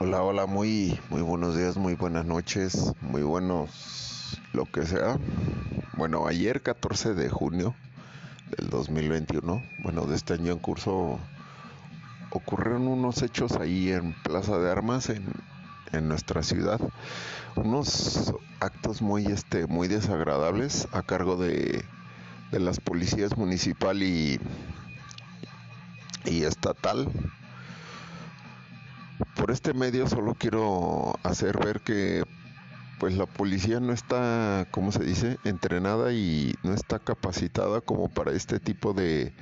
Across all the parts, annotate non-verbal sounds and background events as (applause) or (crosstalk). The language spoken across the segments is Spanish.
Hola, hola, muy, muy buenos días, muy buenas noches, muy buenos lo que sea. Bueno, ayer 14 de junio del 2021, bueno, de este año en curso, ocurrieron unos hechos ahí en Plaza de Armas en, en nuestra ciudad, unos actos muy, este, muy desagradables a cargo de, de las policías municipal y, y estatal por este medio solo quiero hacer ver que pues la policía no está, como se dice, entrenada y no está capacitada como para este tipo de,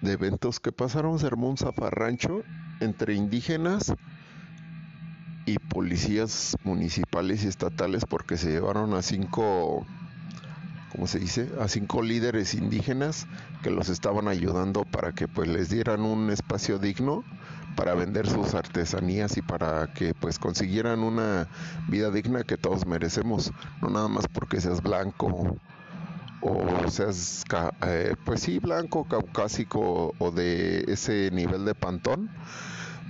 de eventos que pasaron. Se armó un zafarrancho entre indígenas y policías municipales y estatales porque se llevaron a cinco, ¿cómo se dice? A cinco líderes indígenas que los estaban ayudando para que pues les dieran un espacio digno para vender sus artesanías y para que pues consiguieran una vida digna que todos merecemos, no nada más porque seas blanco o seas eh, pues sí blanco, caucásico o de ese nivel de pantón,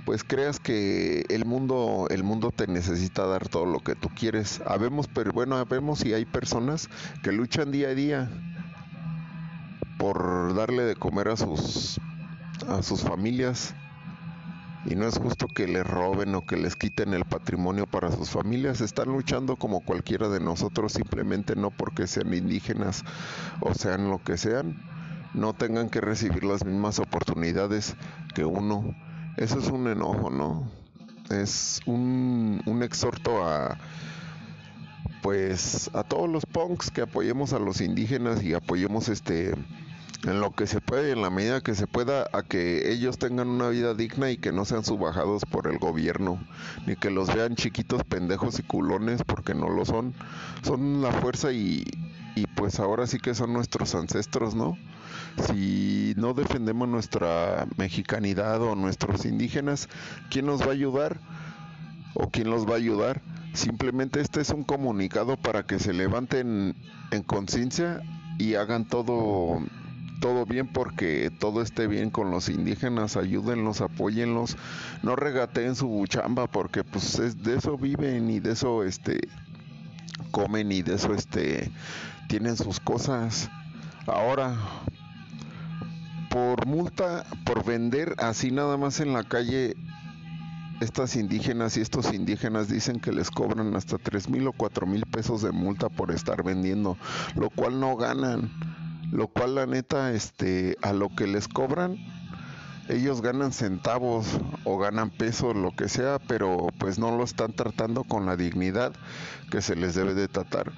pues creas que el mundo el mundo te necesita dar todo lo que tú quieres. Habemos pero bueno, habemos si hay personas que luchan día a día por darle de comer a sus a sus familias y no es justo que les roben o que les quiten el patrimonio para sus familias. Están luchando como cualquiera de nosotros, simplemente no porque sean indígenas o sean lo que sean, no tengan que recibir las mismas oportunidades que uno. Eso es un enojo, ¿no? Es un, un exhorto a pues a todos los punks que apoyemos a los indígenas y apoyemos este en lo que se puede y en la medida que se pueda a que ellos tengan una vida digna y que no sean subajados por el gobierno, ni que los vean chiquitos pendejos y culones porque no lo son. Son la fuerza y, y pues ahora sí que son nuestros ancestros, ¿no? Si no defendemos nuestra mexicanidad o nuestros indígenas, ¿quién nos va a ayudar? ¿O quién los va a ayudar? Simplemente este es un comunicado para que se levanten en conciencia y hagan todo todo bien porque todo esté bien con los indígenas, ayúdenlos, apóyenlos, no regateen su chamba porque pues es, de eso viven y de eso este comen y de eso este tienen sus cosas. Ahora por multa por vender así nada más en la calle estas indígenas y estos indígenas dicen que les cobran hasta tres mil o cuatro mil pesos de multa por estar vendiendo, lo cual no ganan lo cual la neta, este, a lo que les cobran, ellos ganan centavos o ganan pesos, lo que sea, pero pues no lo están tratando con la dignidad que se les debe de tratar.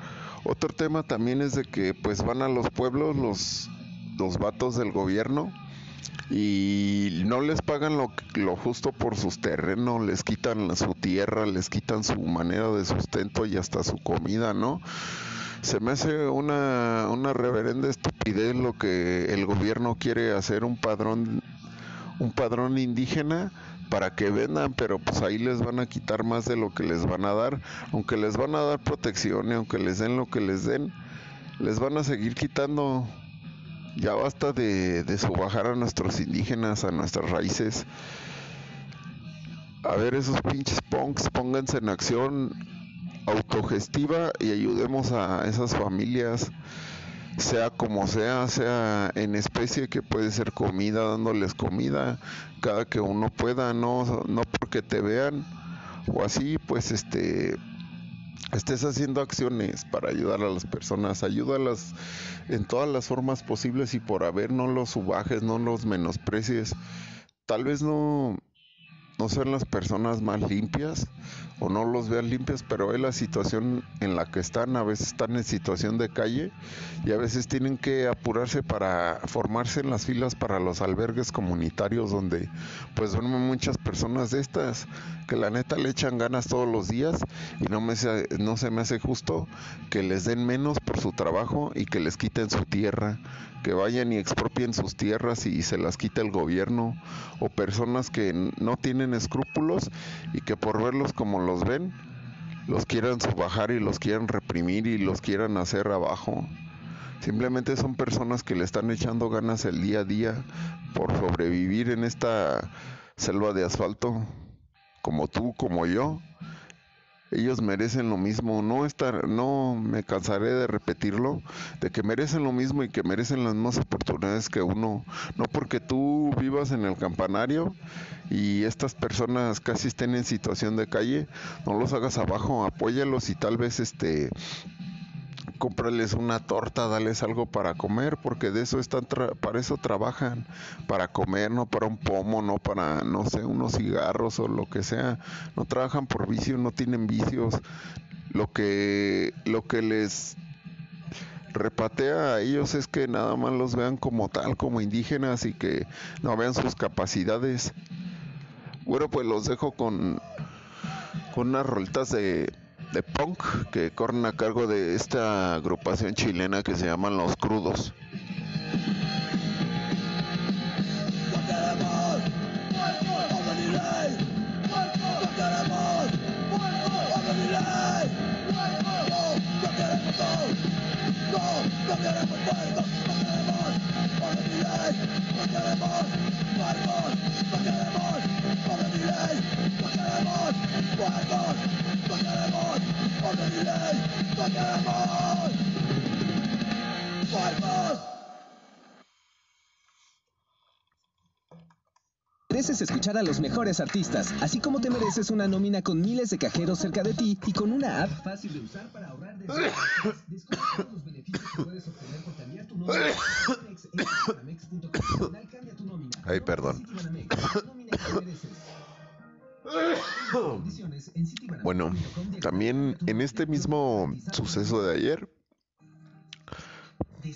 Otro tema también es de que pues van a los pueblos los, los vatos del gobierno y no les pagan lo, justo por sus terrenos, les quitan su tierra, les quitan su manera de sustento y hasta su comida, ¿no? Se me hace una, una reverenda estupidez lo que el gobierno quiere hacer un padrón, un padrón indígena para que vendan, pero pues ahí les van a quitar más de lo que les van a dar, aunque les van a dar protección y aunque les den lo que les den, les van a seguir quitando. Ya basta de, de subajar a nuestros indígenas, a nuestras raíces. A ver, esos pinches punks, pónganse en acción, autogestiva y ayudemos a esas familias, sea como sea, sea en especie que puede ser comida, dándoles comida cada que uno pueda, no, no porque te vean o así, pues este estés haciendo acciones para ayudar a las personas, ayúdalas en todas las formas posibles y por haber no los subajes, no los menosprecies. Tal vez no no sean las personas más limpias o no los vean limpios, pero es la situación en la que están, a veces están en situación de calle y a veces tienen que apurarse para formarse en las filas para los albergues comunitarios donde pues duermen muchas personas de estas que la neta le echan ganas todos los días y no me no se me hace justo que les den menos por su trabajo y que les quiten su tierra, que vayan y expropien sus tierras y se las quite el gobierno o personas que no tienen escrúpulos y que por verlos como los ven los quieran subajar y los quieran reprimir y los quieran hacer abajo. Simplemente son personas que le están echando ganas el día a día por sobrevivir en esta selva de asfalto como tú, como yo, ellos merecen lo mismo, no estar, no me cansaré de repetirlo, de que merecen lo mismo y que merecen las mismas oportunidades que uno, no porque tú vivas en el campanario y estas personas casi estén en situación de calle, no los hagas abajo, apóyalos y tal vez este cómprales una torta, dales algo para comer, porque de eso están, para eso trabajan, para comer, no para un pomo, no para, no sé, unos cigarros o lo que sea, no trabajan por vicio, no tienen vicios, lo que, lo que les repatea a ellos es que nada más los vean como tal, como indígenas y que no vean sus capacidades. Bueno, pues los dejo con, con unas rolitas de de punk que corren a cargo de esta agrupación chilena que se llaman Los Crudos. Mereces escuchar a los mejores artistas, así como te mereces una nómina con miles de cajeros cerca de ti y con una app fácil de usar para ahorrar de Descubre todos los beneficios que puedes obtener por cambiar tu nómina. Ay, perdón. Bueno, también en este mismo suceso de ayer,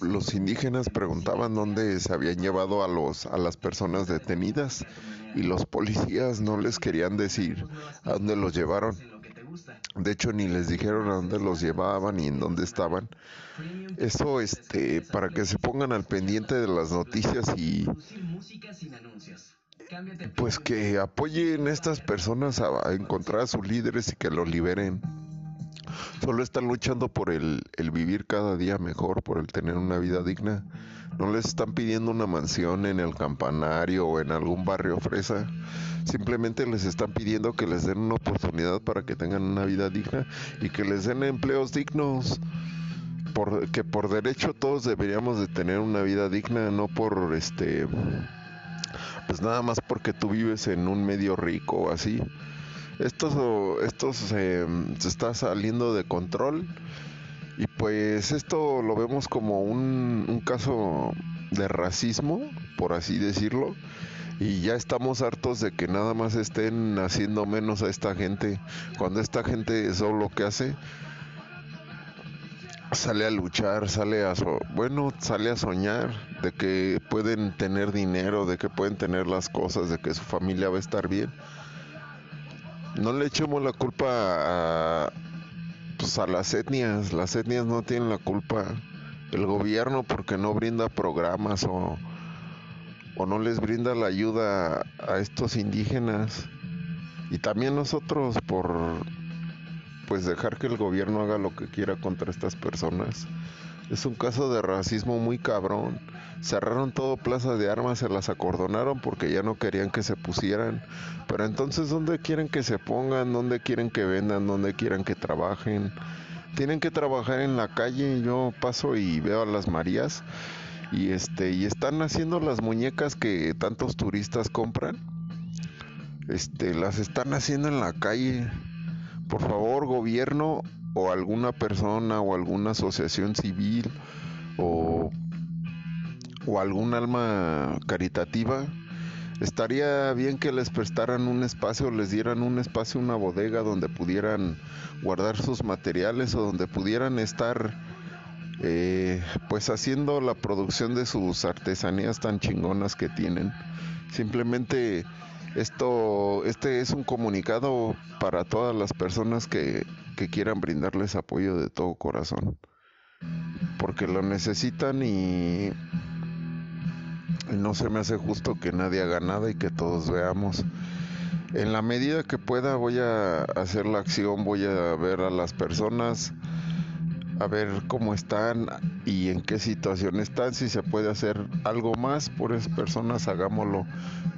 los indígenas preguntaban dónde se habían llevado a los a las personas detenidas y los policías no les querían decir a dónde los llevaron. De hecho ni les dijeron a dónde los llevaban y en dónde estaban. Eso este para que se pongan al pendiente de las noticias y pues que apoyen a estas personas a, encontrar a sus líderes y que los liberen. Solo están luchando por el, vivir cada día mejor, por el tener una vida digna. No les están pidiendo una mansión en el campanario o en algún barrio fresa. Simplemente les están pidiendo que les den una oportunidad para que tengan una vida digna y que les den empleos dignos. Por, que por derecho todos deberíamos de tener una vida digna, no por este pues nada más porque tú vives en un medio rico o así. Esto, esto se, está saliendo de control y pues esto lo vemos como un, un caso de racismo, por así decirlo y ya estamos hartos de que nada más estén haciendo menos a esta gente cuando esta gente eso lo que hace sale a luchar, sale a bueno, sale a soñar de que pueden tener dinero, de que pueden tener las cosas, de que su familia va a estar bien. No le echemos la culpa a pues a las etnias, las etnias no tienen la culpa. El gobierno porque no brinda programas o o no les brinda la ayuda a estos indígenas y también nosotros por pues dejar que el gobierno haga lo que quiera contra estas personas. Es un caso de racismo muy cabrón. Cerraron todo plaza de armas, se las acordonaron porque ya no querían que se pusieran. Pero entonces, ¿dónde quieren que se pongan? ¿Dónde quieren que vendan? ¿Dónde quieren que trabajen? Tienen que trabajar en la calle. Yo paso y veo a las Marías y este y están haciendo las muñecas que tantos turistas compran. Este, las están haciendo en la calle por favor, gobierno o alguna persona o alguna asociación civil o, o algún alma caritativa, estaría bien que les prestaran un espacio, les dieran un espacio, una bodega donde pudieran guardar sus materiales o donde pudieran estar eh, pues haciendo la producción de sus artesanías tan chingonas que tienen. Simplemente esto, este es un comunicado para todas las personas que, que quieran brindarles apoyo de todo corazón. Porque lo necesitan y, y no se me hace justo que nadie haga nada y que todos veamos. En la medida que pueda voy a hacer la acción, voy a ver a las personas a ver cómo están y en qué situación están, si se puede hacer algo más por esas personas, hagámoslo.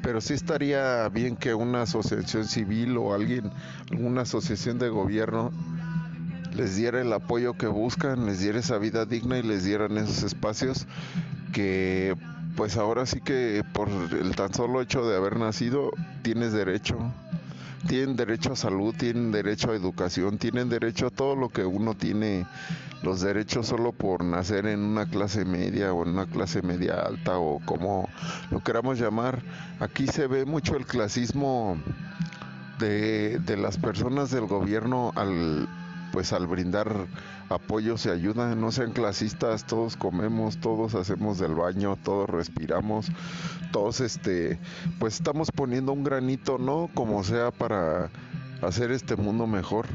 Pero sí estaría bien que una asociación civil o alguien, alguna asociación de gobierno les diera el apoyo que buscan, les diera esa vida digna y les dieran esos espacios que pues ahora sí que por el tan solo hecho de haber nacido tienes derecho tienen derecho a salud, tienen derecho a educación, tienen derecho a todo lo que uno tiene, los derechos solo por nacer en una clase media o en una clase media alta o como lo queramos llamar. Aquí se ve mucho el clasismo de, de las personas del gobierno al pues al brindar apoyo se ayuda, no sean clasistas, todos comemos, todos hacemos del baño, todos respiramos, todos este, pues estamos poniendo un granito, ¿no? Como sea para hacer este mundo mejor.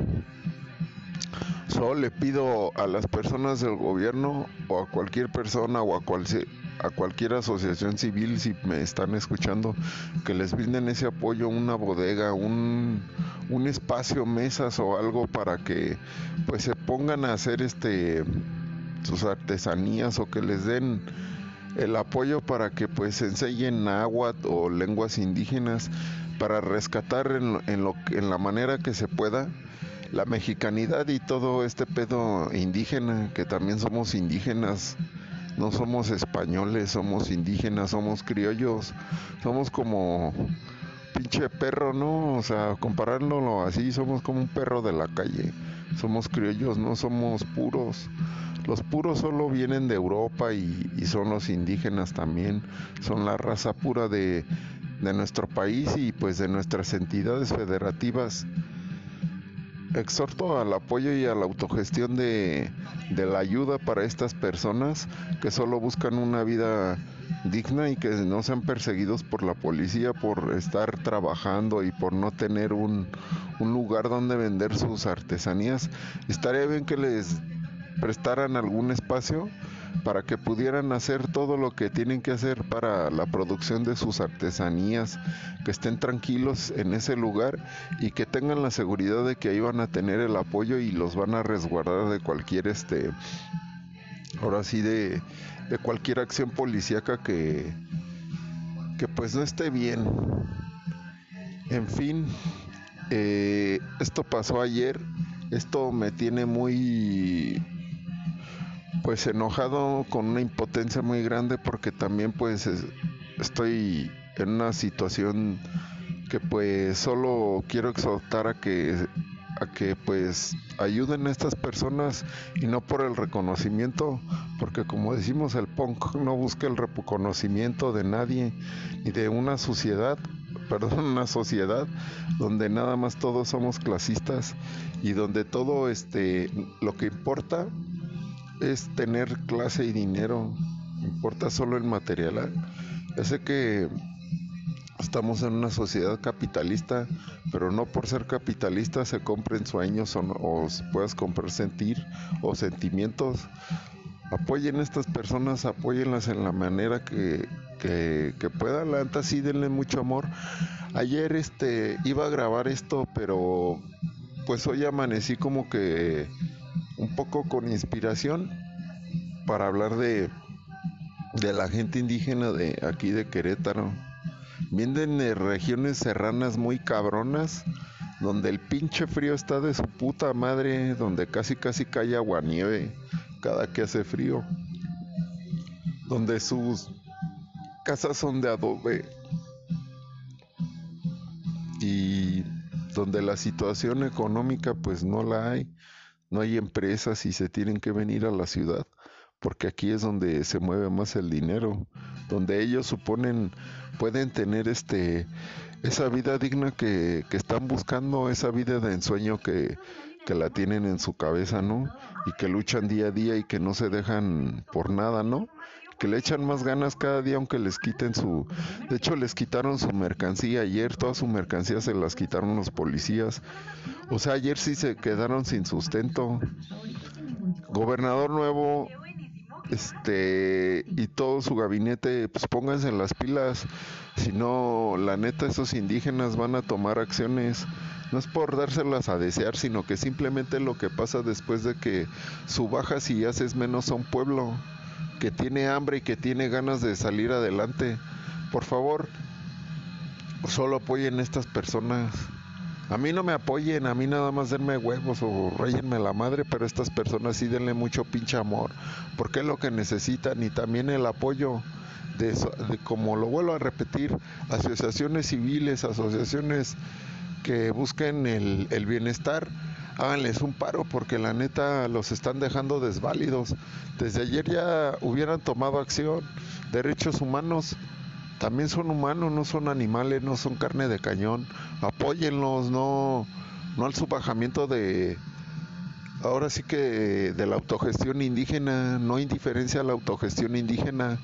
Solo le pido a las personas del gobierno o a cualquier persona o a cualquier a cualquier asociación civil si me están escuchando que les brinden ese apoyo, una bodega, un, espacio, mesas o algo para que pues se pongan a hacer este sus artesanías o que les den el apoyo para que pues enseñen agua o lenguas indígenas para rescatar en, en, lo, en la manera que se pueda la mexicanidad y todo este pedo indígena, que también somos indígenas no somos españoles, somos indígenas, somos criollos, somos como pinche perro, ¿no? O sea, comparándolo así, somos como un perro de la calle, somos criollos, no somos puros. Los puros solo vienen de Europa y, son los indígenas también, son la raza pura de, de nuestro país y pues de nuestras entidades federativas exhorto al apoyo y a la autogestión de, la ayuda para estas personas que solo buscan una vida digna y que no sean perseguidos por la policía por estar trabajando y por no tener un, un lugar donde vender sus artesanías. Estaría bien que les prestaran algún espacio para que pudieran hacer todo lo que tienen que hacer para la producción de sus artesanías, que estén tranquilos en ese lugar y que tengan la seguridad de que ahí van a tener el apoyo y los van a resguardar de cualquier este ahora sí de, de cualquier acción policíaca que que pues no esté bien. En fin, eh, esto pasó ayer, esto me tiene muy pues enojado con una impotencia muy grande porque también pues estoy en una situación que pues solo quiero exhortar a que a que pues ayuden a estas personas y no por el reconocimiento porque como decimos el punk no busca el reconocimiento de nadie ni de una sociedad (laughs) perdón una sociedad donde nada más todos somos clasistas y donde todo este lo que importa es tener clase y dinero, importa solo el material. Ya sé que estamos en una sociedad capitalista, pero no por ser capitalista se compren sueños o, o puedas comprar sentir o sentimientos. Apoyen a estas personas, apóyenlas en la manera que, que, que puedan. La sí denle mucho amor. Ayer este iba a grabar esto, pero pues hoy amanecí como que un poco con inspiración para hablar de, de la gente indígena de aquí de Querétaro. Vienen de regiones serranas muy cabronas, donde el pinche frío está de su puta madre, donde casi casi cae agua nieve cada que hace frío, donde sus casas son de adobe y donde la situación económica pues no la hay no hay empresas y se tienen que venir a la ciudad, porque aquí es donde se mueve más el dinero, donde ellos suponen pueden tener este esa vida digna que, que están buscando, esa vida de ensueño que, que la tienen en su cabeza, ¿no? Y que luchan día a día y que no se dejan por nada, ¿no? Que le echan más ganas cada día aunque les quiten su... De hecho les quitaron su mercancía ayer, toda su mercancía se las quitaron los policías. O sea, ayer sí se quedaron sin sustento. Gobernador nuevo, este y todo su gabinete pues pónganse en las pilas si no la neta esos indígenas van a tomar acciones no es por dárselas a desear sino que simplemente lo que pasa después de que subajas y haces menos a un pueblo que tiene hambre y que tiene ganas de salir adelante. Por favor solo apoyen a estas personas. A mí no me apoyen, a mí nada más denme huevos o rellenme la madre, pero estas personas sí denle mucho pinche amor, porque es lo que necesitan y también el apoyo de, como lo vuelvo a repetir, asociaciones civiles, asociaciones que busquen el bienestar, háganles un paro porque la neta los están dejando desválidos. Desde ayer ya hubieran tomado acción, derechos humanos también son humanos, no son animales, no son carne de cañón. Apóyenlos, no, no al subajamiento de, ahora sí que de la autogestión indígena, no indiferencia a la autogestión indígena.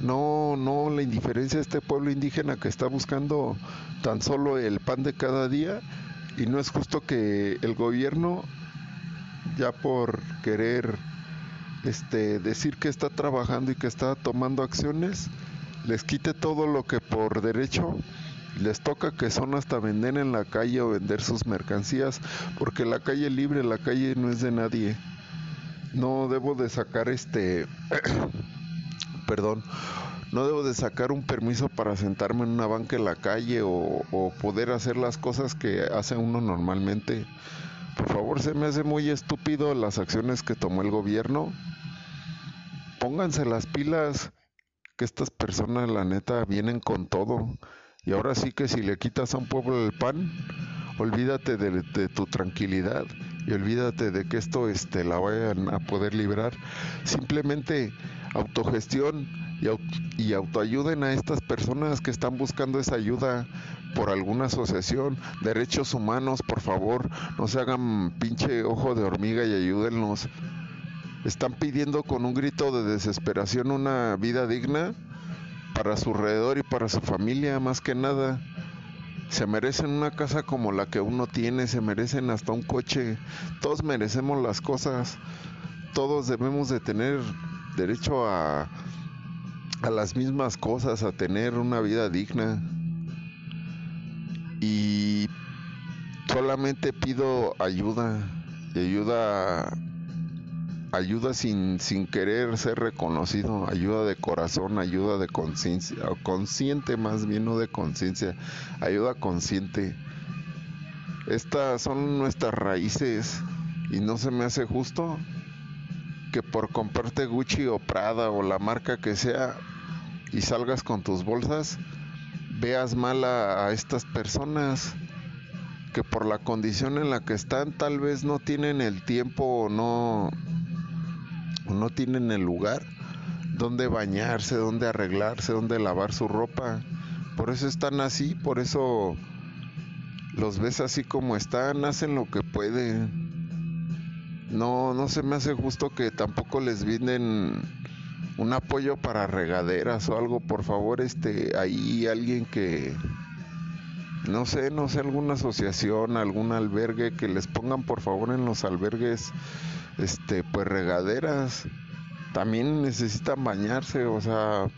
No, no la indiferencia a este pueblo indígena que está buscando tan solo el pan de cada día y no es justo que el gobierno ya por querer este decir que está trabajando y que está tomando acciones les quite todo lo que por derecho les toca que son hasta vender en la calle o vender sus mercancías, porque la calle libre, la calle no es de nadie. No debo de sacar este, (clears throat) perdón, no debo de sacar un permiso para sentarme en una banca en la calle o, poder hacer las cosas que hace uno normalmente. Por favor, se me hace muy estúpido las acciones que tomó el gobierno. Pónganse las pilas que estas personas la neta vienen con todo. Y ahora sí que si le quitas a un pueblo el pan, olvídate de, tu tranquilidad y olvídate de que esto este, la vayan a poder librar. Simplemente autogestión y, autoayuden a estas personas que están buscando esa ayuda por alguna asociación, derechos humanos, por favor, no se hagan pinche ojo de hormiga y ayúdennos están pidiendo con un grito de desesperación una vida digna para su alrededor y para su familia, más que nada. Se merecen una casa como la que uno tiene, se merecen hasta un coche. Todos merecemos las cosas. Todos debemos de tener derecho a, a las mismas cosas, a tener una vida digna. Y solamente pido ayuda, ayuda ayuda sin, sin querer ser reconocido, ayuda de corazón, ayuda de conciencia, consciente más bien, no de conciencia, ayuda consciente. Estas son nuestras raíces y no se me hace justo que por comprarte Gucci o Prada o la marca que sea y salgas con tus bolsas, veas mal a, estas personas que por la condición en la que están tal vez no tienen el tiempo o no no tienen el lugar donde bañarse, donde arreglarse, donde lavar su ropa. Por eso están así, por eso los ves así como están, hacen lo que pueden. No, no se me hace justo que tampoco les vienen un apoyo para regaderas o algo, por favor, este, ahí alguien que, no sé, no sé, alguna asociación, algún albergue, que les pongan por favor en los albergues este, pues regaderas, también necesitan bañarse, o sea,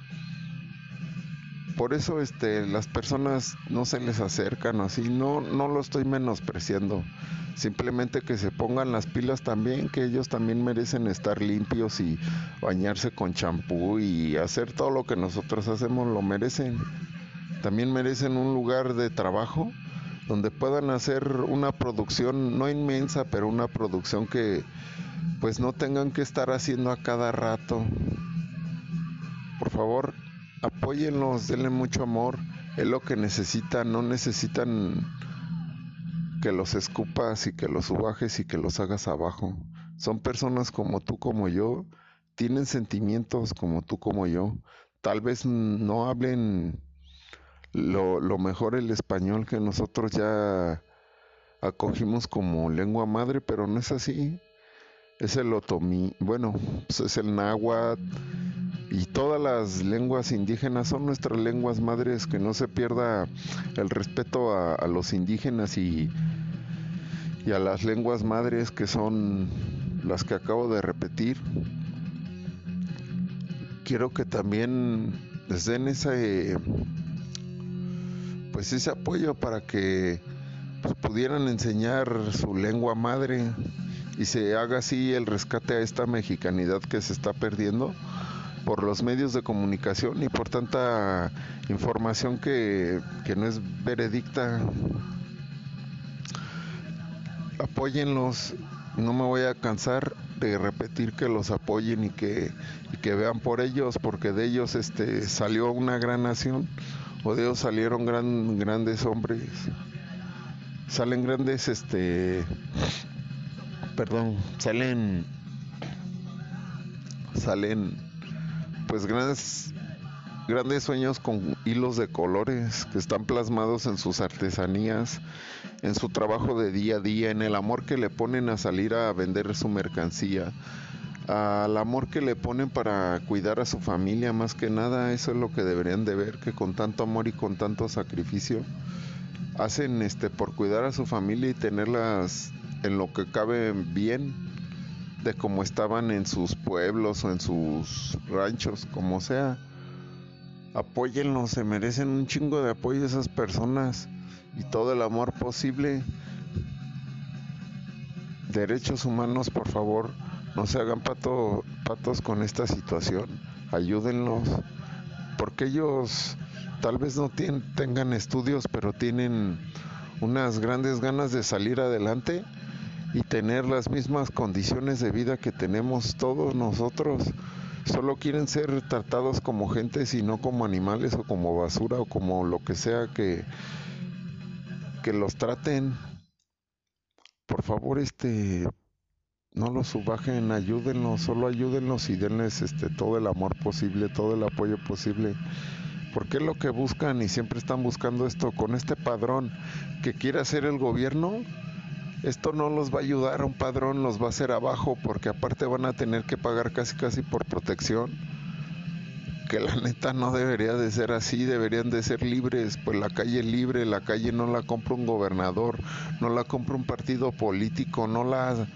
por eso este, las personas no se les acercan así, no, no lo estoy menospreciando, simplemente que se pongan las pilas también, que ellos también merecen estar limpios y bañarse con champú y hacer todo lo que nosotros hacemos, lo merecen. También merecen un lugar de trabajo donde puedan hacer una producción, no inmensa, pero una producción que pues no tengan que estar haciendo a cada rato. Por favor, apóyenlos, denle mucho amor, es lo que necesitan, no necesitan que los escupas y que los subajes y que los hagas abajo. Son personas como tú, como yo, tienen sentimientos como tú, como yo. Tal vez no hablen lo, lo mejor el español que nosotros ya acogimos como lengua madre, pero no es así es el otomí, bueno, pues es el náhuatl y todas las lenguas indígenas son nuestras lenguas madres, que no se pierda el respeto a, los indígenas y, y a las lenguas madres que son las que acabo de repetir. quiero que también les den ese pues ese apoyo para que pues, pudieran enseñar su lengua madre y se haga así el rescate a esta mexicanidad que se está perdiendo por los medios de comunicación y por tanta información que, que no es veredicta. Apóyenlos, no me voy a cansar de repetir que los apoyen y que, que vean por ellos, porque de ellos este, salió una gran nación, o de ellos salieron gran, grandes hombres, salen grandes, este, perdón, salen, salen, pues grandes, grandes sueños con hilos de colores que están plasmados en sus artesanías, en su trabajo de día a día, en el amor que le ponen a salir a vender su mercancía, al amor que le ponen para cuidar a su familia, más que nada, eso es lo que deberían de ver, que con tanto amor y con tanto sacrificio hacen este por cuidar a su familia y tenerlas en lo que cabe bien de como estaban en sus pueblos o en sus ranchos, como sea. Apóyenlos, se merecen un chingo de apoyo esas personas y todo el amor posible. Derechos humanos, por favor, no se hagan pato, patos con esta situación. Ayúdenlos, porque ellos tal vez no tengan estudios, pero tienen unas grandes ganas de salir adelante y tener las mismas condiciones de vida que tenemos todos nosotros. Solo quieren ser tratados como gente y no como animales o como basura o como lo que sea que, que los traten. Por favor, este no los subajen, ayúdenlos, solo ayúdenlos y denles este todo el amor posible, todo el apoyo posible. Porque es lo que buscan y siempre están buscando esto con este padrón que quiere hacer el gobierno. Esto no los va a ayudar, un padrón los va a hacer abajo porque aparte van a tener que pagar casi casi por protección que la neta no debería de ser así, deberían de ser libres, pues la calle libre, la calle no la compra un gobernador, no la compra un partido político, no la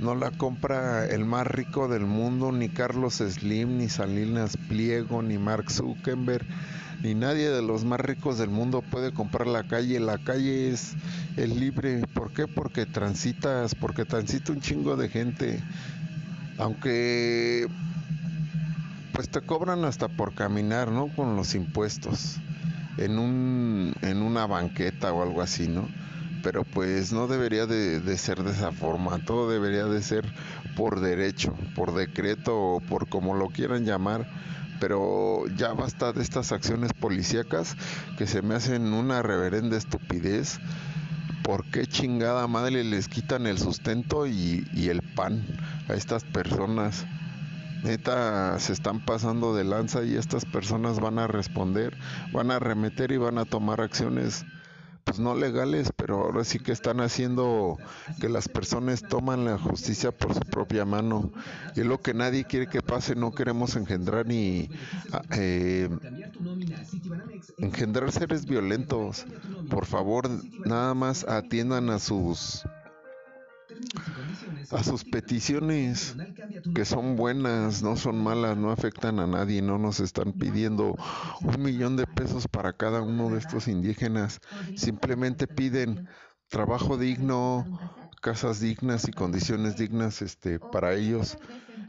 no la compra el más rico del mundo, ni Carlos Slim, ni Salinas Pliego, ni Mark Zuckerberg, ni nadie de los más ricos del mundo puede comprar la calle. La calle es, es libre. ¿Por qué? Porque transitas, porque transita un chingo de gente. Aunque pues te cobran hasta por caminar, ¿no? Con los impuestos en un en una banqueta o algo así, ¿no? Pero pues no debería de, de ser de esa forma, todo debería de ser por derecho, por decreto o por como lo quieran llamar, pero ya basta de estas acciones policíacas que se me hacen una reverenda estupidez. ¿Por qué chingada madre les quitan el sustento y, el pan a estas personas? neta se están pasando de lanza y estas personas van a responder, van a remeter y van a tomar acciones pues no legales, pero ahora sí que están haciendo que las personas toman la justicia por su propia mano. Y es lo que nadie quiere que pase, no queremos engendrar ni eh, engendrar seres violentos. Por favor, nada más atiendan a sus a sus peticiones, que son buenas, no son malas, no afectan a nadie, no nos están pidiendo un millón de pesos para cada uno de estos indígenas, simplemente piden trabajo digno, casas dignas y condiciones dignas este para ellos.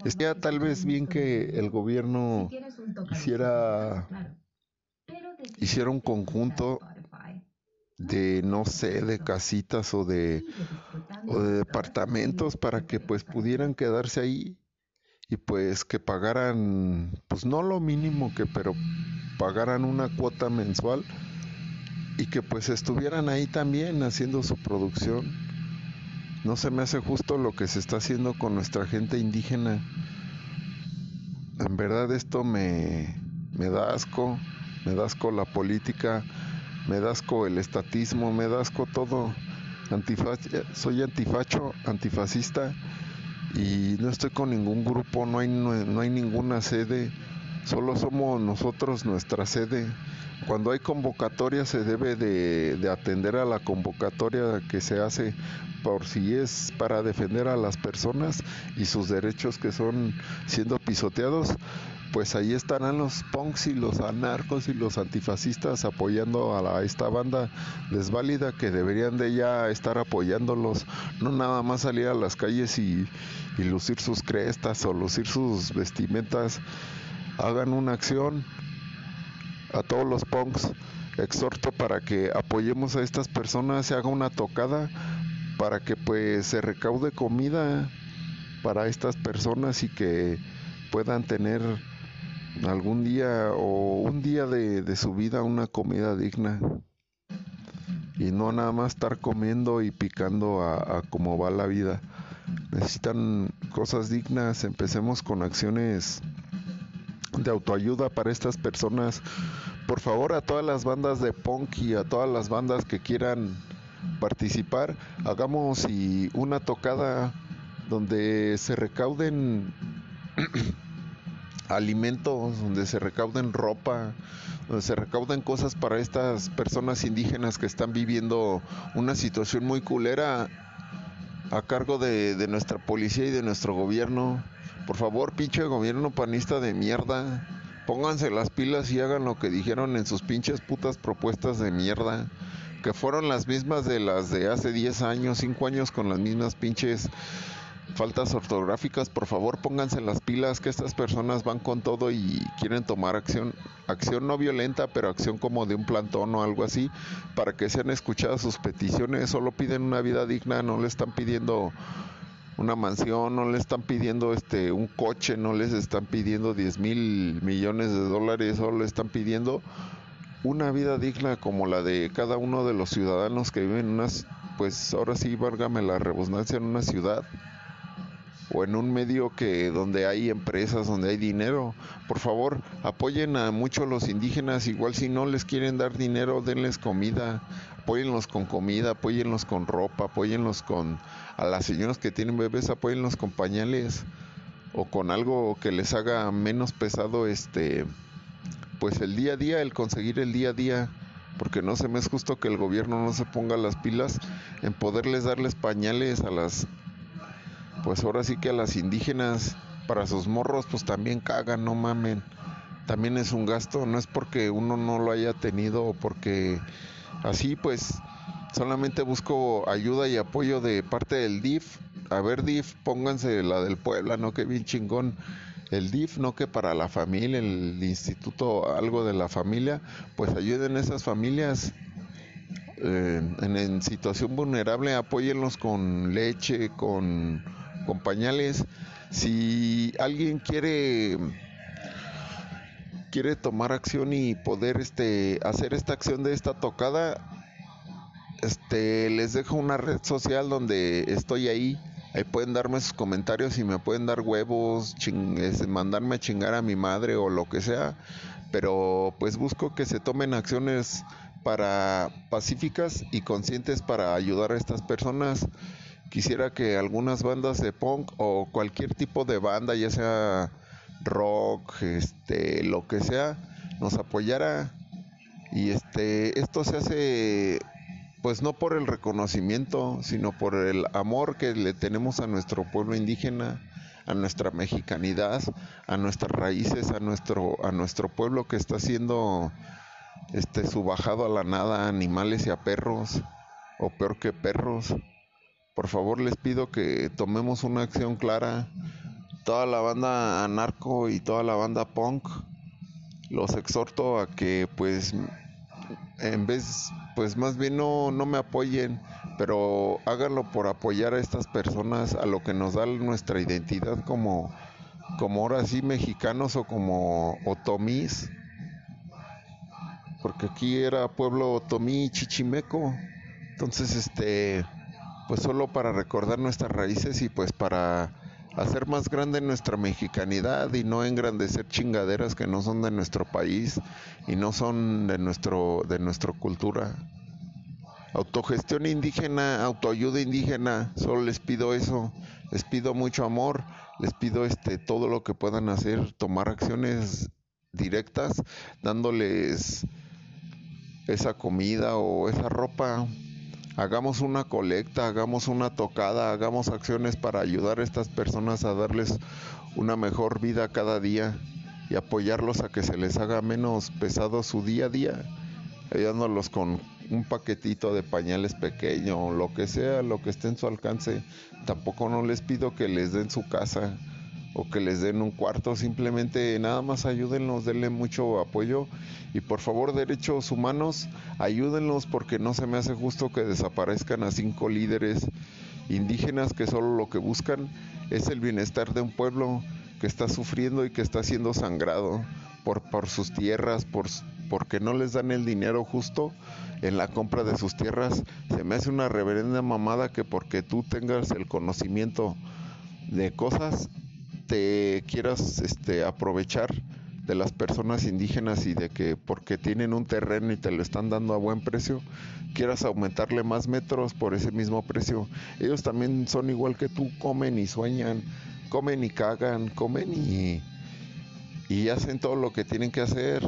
Estaría tal vez bien que el gobierno hiciera hiciera un conjunto de no sé, de casitas o de, o de departamentos para que pues pudieran quedarse ahí y pues que pagaran pues no lo mínimo que pero pagaran una cuota mensual y que pues estuvieran ahí también haciendo su producción. No se me hace justo lo que se está haciendo con nuestra gente indígena. En verdad esto me, me da asco, me da asco la política me dasco el estatismo, me dasco todo. soy antifacho, antifascista y no estoy con ningún grupo, no hay, no, hay ninguna sede, solo somos nosotros nuestra sede. Cuando hay convocatoria se debe de, de, atender a la convocatoria que se hace por si es para defender a las personas y sus derechos que son siendo pisoteados, pues ahí estarán los punks y los anarcos y los antifascistas apoyando a, esta banda desválida que deberían de ya estar apoyándolos, no nada más salir a las calles y, y lucir sus crestas o lucir sus vestimentas, hagan una acción. A todos los punks, exhorto para que apoyemos a estas personas, se haga una tocada para que pues se recaude comida para estas personas y que puedan tener algún día o un día de, su vida una comida digna y no nada más estar comiendo y picando a, a cómo va la vida. Necesitan cosas dignas, empecemos con acciones de autoayuda para estas personas. Por favor, a todas las bandas de punk y a todas las bandas que quieran participar, hagamos y una tocada donde se recauden (clears throat) alimentos, donde se recauden ropa, donde se recauden cosas para estas personas indígenas que están viviendo una situación muy culera a cargo de, de nuestra policía y de nuestro gobierno. Por favor, pinche gobierno panista de mierda, pónganse las pilas y hagan lo que dijeron en sus pinches putas propuestas de mierda, que fueron las mismas de las de hace 10 años, 5 años con las mismas pinches faltas ortográficas, por favor pónganse las pilas que estas personas van con todo y quieren tomar acción, acción no violenta, pero acción como de un plantón o algo así, para que sean escuchadas sus peticiones, solo piden una vida digna, no le están pidiendo una mansión, no le están pidiendo este un coche, no les están pidiendo 10 mil millones de dólares, solo le están pidiendo una vida digna como la de cada uno de los ciudadanos que viven en unas, pues ahora sí, válgame la redundancia, en una ciudad o en un medio que donde hay empresas, donde hay dinero. Por favor, apoyen a muchos los indígenas, igual si no les quieren dar dinero, denles comida, apóyenlos con comida, apóyenlos con ropa, apóyenlos con a las señoras que tienen bebés, apóyenlos con pañales o con algo que les haga menos pesado este pues el día a día, el conseguir el día a día. Porque no se me es justo que el gobierno no se ponga las pilas en poderles darles pañales a las pues ahora sí que a las indígenas para sus morros pues también cagan, no mamen. También es un gasto, no es porque uno no lo haya tenido o porque así pues solamente busco ayuda y apoyo de parte del DIF. A ver DIF, pónganse la del Puebla, no que bien chingón. El DIF, no que para la familia, el instituto, algo de la familia, pues ayuden a esas familias eh, en, en situación vulnerable, apóyenlos con leche, con con pañales. Si alguien quiere quiere tomar acción y poder este hacer esta acción de esta tocada, este les dejo una red social donde estoy ahí. Ahí pueden darme sus comentarios y me pueden dar huevos, mandarme a chingar a mi madre o lo que sea. Pero pues busco que se tomen acciones para pacíficas y conscientes para ayudar a estas personas quisiera que algunas bandas de punk o cualquier tipo de banda, ya sea rock, este, lo que sea, nos apoyara y este esto se hace pues no por el reconocimiento, sino por el amor que le tenemos a nuestro pueblo indígena, a nuestra mexicanidad, a nuestras raíces, a nuestro a nuestro pueblo que está siendo este subajado a la nada, a animales y a perros o peor que perros. Por favor les pido que tomemos una acción clara. Toda la banda anarco y toda la banda punk los exhorto a que pues en vez pues más bien no, no me apoyen pero háganlo por apoyar a estas personas a lo que nos da nuestra identidad como como ahora sí mexicanos o como otomís porque aquí era pueblo otomí chichimeco entonces este pues solo para recordar nuestras raíces y pues para hacer más grande nuestra mexicanidad y no engrandecer chingaderas que no son de nuestro país y no son de nuestro de nuestra cultura. Autogestión indígena, autoayuda indígena, solo les pido eso, les pido mucho amor, les pido este todo lo que puedan hacer, tomar acciones directas dándoles esa comida o esa ropa hagamos una colecta, hagamos una tocada, hagamos acciones para ayudar a estas personas a darles una mejor vida cada día. y apoyarlos a que se les haga menos pesado su día a día, ayudándolos con un paquetito de pañales pequeño, lo que sea, lo que esté en su alcance. Tampoco no les pido que les den su casa o que les den un cuarto, simplemente nada más ayúdenlos, denle mucho apoyo y por favor derechos humanos, ayúdenlos porque no se me hace justo que desaparezcan a cinco líderes indígenas que solo lo que buscan es el bienestar de un pueblo que está sufriendo y que está siendo sangrado por, por sus tierras, por, porque no les dan el dinero justo en la compra de sus tierras. Se me hace una reverenda mamada que porque tú tengas el conocimiento de cosas, te quieras este, aprovechar de las personas indígenas y de que porque tienen un terreno y te lo están dando a buen precio, quieras aumentarle más metros por ese mismo precio. Ellos también son igual que tú, comen y sueñan, comen y cagan, comen y, y hacen todo lo que tienen que hacer.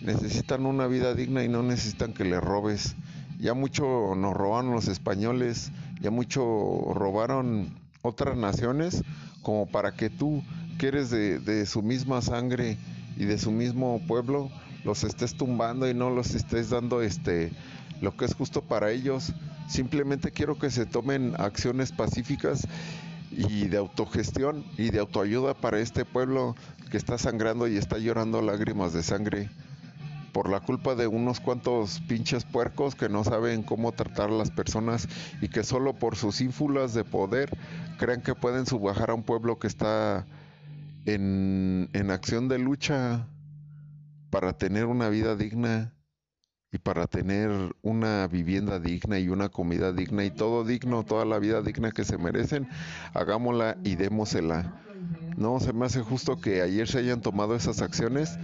Necesitan una vida digna y no necesitan que les robes. Ya mucho nos robaron los españoles, ya mucho robaron otras naciones como para que tú, que eres de, su misma sangre y de su mismo pueblo, los estés tumbando y no los estés dando este lo que es justo para ellos. Simplemente quiero que se tomen acciones pacíficas y de autogestión y de autoayuda para este pueblo que está sangrando y está llorando lágrimas de sangre por la culpa de unos cuantos pinches puercos que no saben cómo tratar a las personas y que solo por sus ínfulas de poder creen que pueden subajar a un pueblo que está en, en acción de lucha para tener una vida digna y para tener una vivienda digna y una comida digna y todo digno, toda la vida digna que se merecen, hagámosla y démosela. No se me hace justo que ayer se hayan tomado esas acciones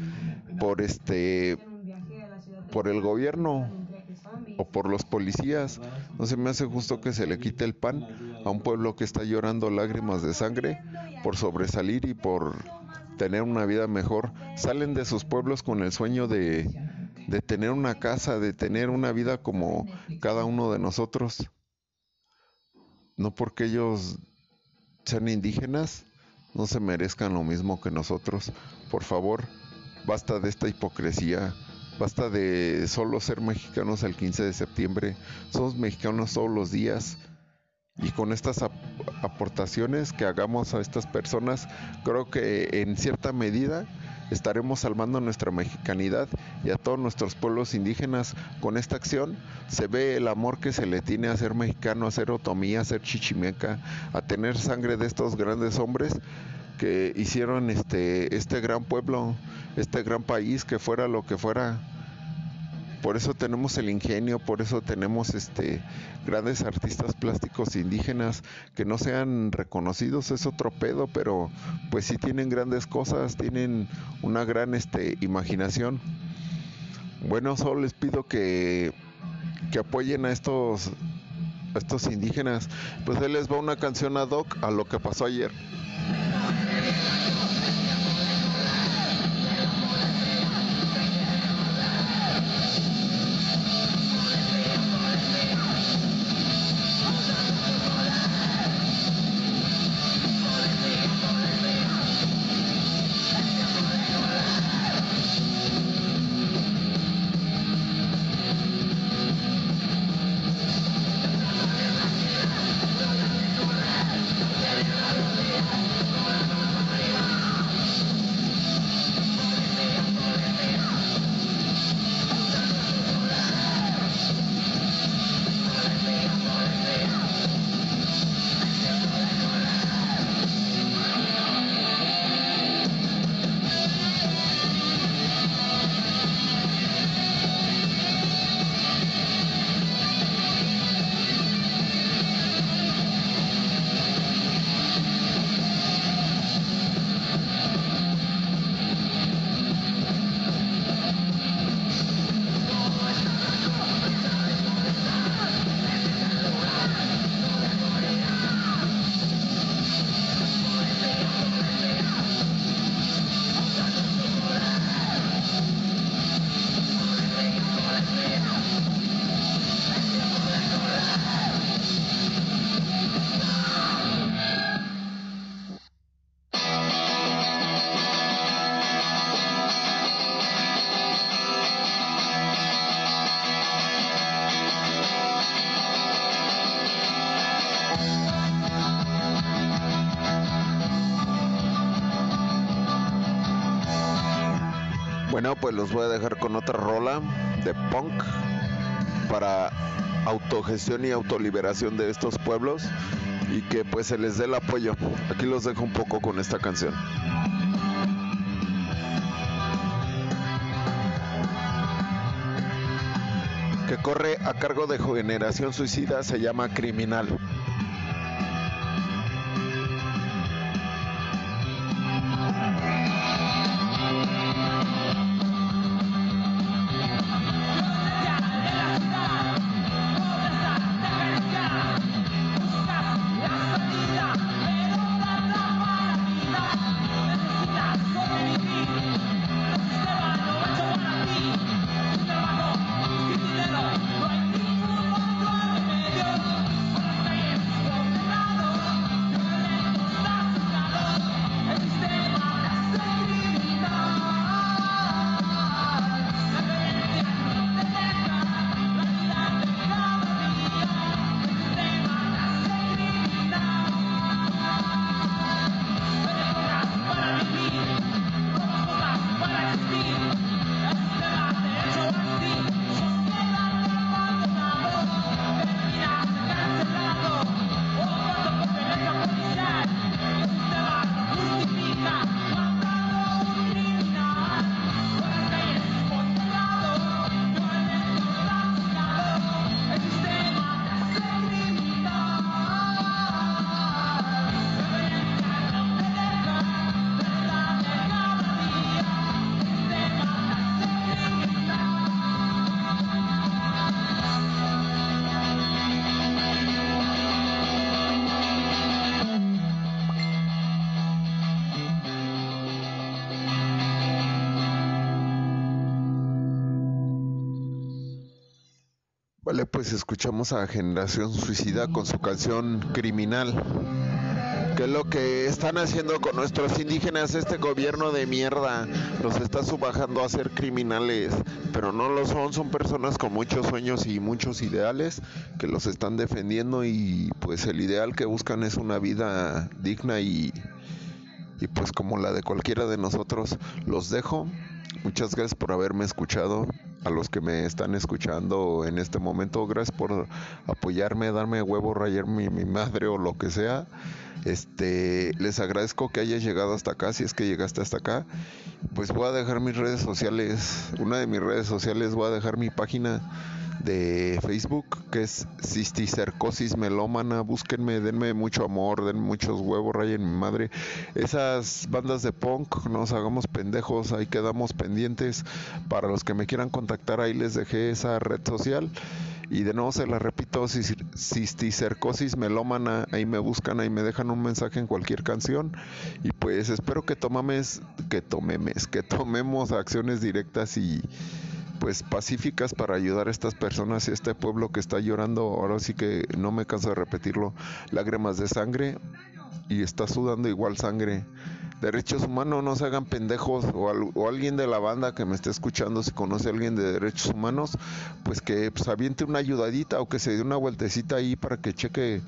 por este por el gobierno o por los policías. No se me hace justo que se le quite el pan a un pueblo que está llorando lágrimas de sangre por sobresalir y por tener una vida mejor. Salen de sus pueblos con el sueño de, de tener una casa, de tener una vida como cada uno de nosotros. No porque ellos sean indígenas, no se merezcan lo mismo que nosotros. Por favor, basta de esta hipocresía. Basta de solo ser mexicanos el 15 de septiembre. Somos mexicanos todos los días. Y con estas aportaciones que hagamos a estas personas, creo que en cierta medida estaremos salvando nuestra mexicanidad y a todos nuestros pueblos indígenas. Con esta acción se ve el amor que se le tiene a ser mexicano, a ser otomí, a ser chichimeca, a tener sangre de estos grandes hombres que hicieron este, este gran pueblo, este gran país, que fuera lo que fuera. Por eso tenemos el ingenio, por eso tenemos este grandes artistas plásticos indígenas que no sean reconocidos, es otro pedo, pero pues sí tienen grandes cosas, tienen una gran este imaginación. Bueno, solo les pido que, apoyen a estos a estos indígenas. Pues él les va una canción ad hoc a lo que pasó ayer. Pues los voy a dejar con otra rola de punk para autogestión y autoliberación de estos pueblos y que pues se les dé el apoyo. Aquí los dejo un poco con esta canción. Que corre a cargo de Generación Suicida, se llama Criminal. Pues escuchamos a Generación Suicida con su canción Criminal. Que es lo que están haciendo con nuestros indígenas este gobierno de mierda. Los está subajando a ser criminales, pero no lo son, son personas con muchos sueños y muchos ideales que los están defendiendo y pues el ideal que buscan es una vida digna y, y pues como la de cualquiera de nosotros. Los dejo. Muchas gracias por haberme escuchado a los que me están escuchando en este momento. Gracias por apoyarme, darme huevo, rayar mi, mi madre o lo que sea. Este, les agradezco que hayas llegado hasta acá, si es que llegaste hasta acá. Pues voy a dejar mis redes sociales, una de mis redes sociales voy a dejar mi página de Facebook, que es cisticercosis melómana. Búsquenme, denme mucho amor, den muchos huevos, rayen mi madre. Esas bandas de punk, nos hagamos pendejos, ahí quedamos pendientes. Para los que me quieran contactar, ahí les dejé esa red social. Y de nuevo se la repito, cisticercosis melómana, ahí me buscan, ahí me dejan un mensaje en cualquier canción. Y pues espero que tomames, que tomemes, que tomemos acciones directas y pues pacíficas para ayudar a estas personas y a este pueblo que está llorando, ahora sí que no me canso de repetirlo, lágrimas de sangre y está sudando igual sangre. Derechos humanos, no se hagan pendejos. O, alguien de la banda que me esté escuchando, si conoce a alguien de derechos humanos, pues que pues, aviente una ayudadita o que se dé una vueltecita ahí para que cheque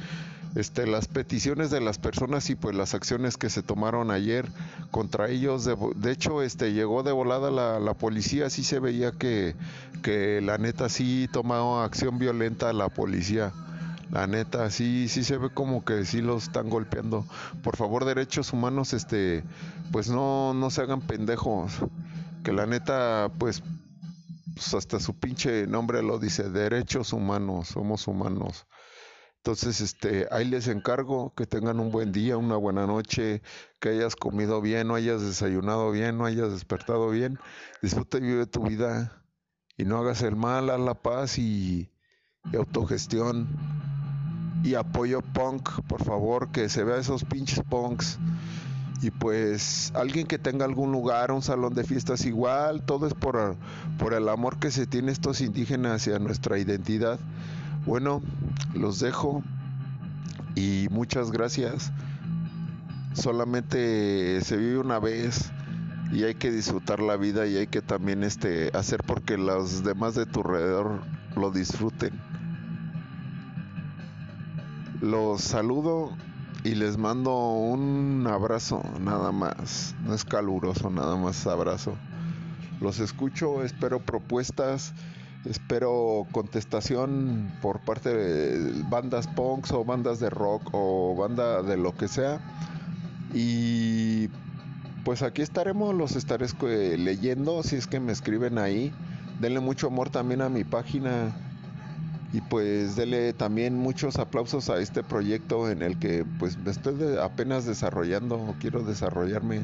este, las peticiones de las personas y pues las acciones que se tomaron ayer contra ellos. De, hecho, este, llegó de volada la, la, policía, sí se veía que, que la neta sí tomaba acción violenta la policía. La neta, sí, sí se ve como que sí los están golpeando. Por favor, derechos humanos, este, pues no, no se hagan pendejos. Que la neta, pues, pues hasta su pinche nombre lo dice, derechos humanos, somos humanos. Entonces, este, ahí les encargo que tengan un buen día, una buena noche, que hayas comido bien, no hayas desayunado bien, no hayas despertado bien. Disfruta y vive tu vida y no hagas el mal, a la paz y, y autogestión. Y apoyo punk, por favor, que se vea esos pinches punks. Y pues alguien que tenga algún lugar, un salón de fiestas igual, todo es por, por el amor que se tiene estos indígenas hacia nuestra identidad. Bueno, los dejo y muchas gracias. Solamente se vive una vez y hay que disfrutar la vida y hay que también este hacer porque los demás de tu alrededor lo disfruten. Los saludo y les mando un abrazo nada más. No es caluroso, nada más abrazo. los escucho, espero propuestas, espero contestación por parte de bandas punks o bandas de rock o banda de lo que sea. Y pues aquí estaremos, los estaré leyendo si es que me escriben ahí. Denle mucho amor también a mi página y pues denle también muchos aplausos a este proyecto en el que pues me estoy apenas desarrollando, quiero desarrollarme.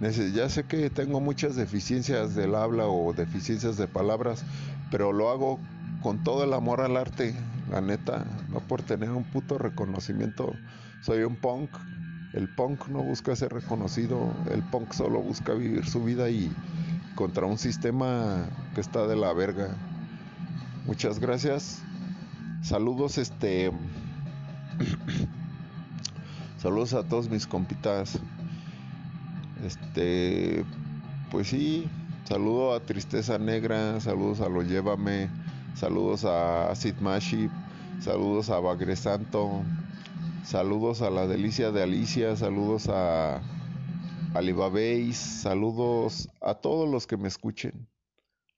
Ya sé que tengo muchas deficiencias del habla o deficiencias de palabras, pero lo hago con todo el amor al arte, la neta, no por tener un puto reconocimiento. Soy un punk, el punk no busca ser reconocido, el punk solo busca vivir su vida y contra un sistema que está de la verga. Muchas gracias. Saludos este (clears throat) Saludos a todos mis compitas. Este pues sí, saludo a Tristeza Negra, saludos a Lo Llévame, saludos a Acid saludos a Bagre Santo, Saludos a la delicia de Alicia, saludos a Alibabéis, saludos a todos los que me escuchen.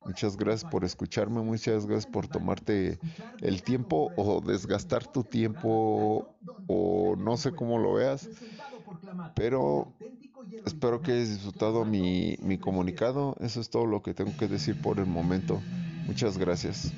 Muchas gracias por escucharme, muchas gracias por tomarte el tiempo o desgastar tu tiempo o no sé cómo lo veas, pero espero que hayas disfrutado mi, mi comunicado. Eso es todo lo que tengo que decir por el momento. Muchas gracias.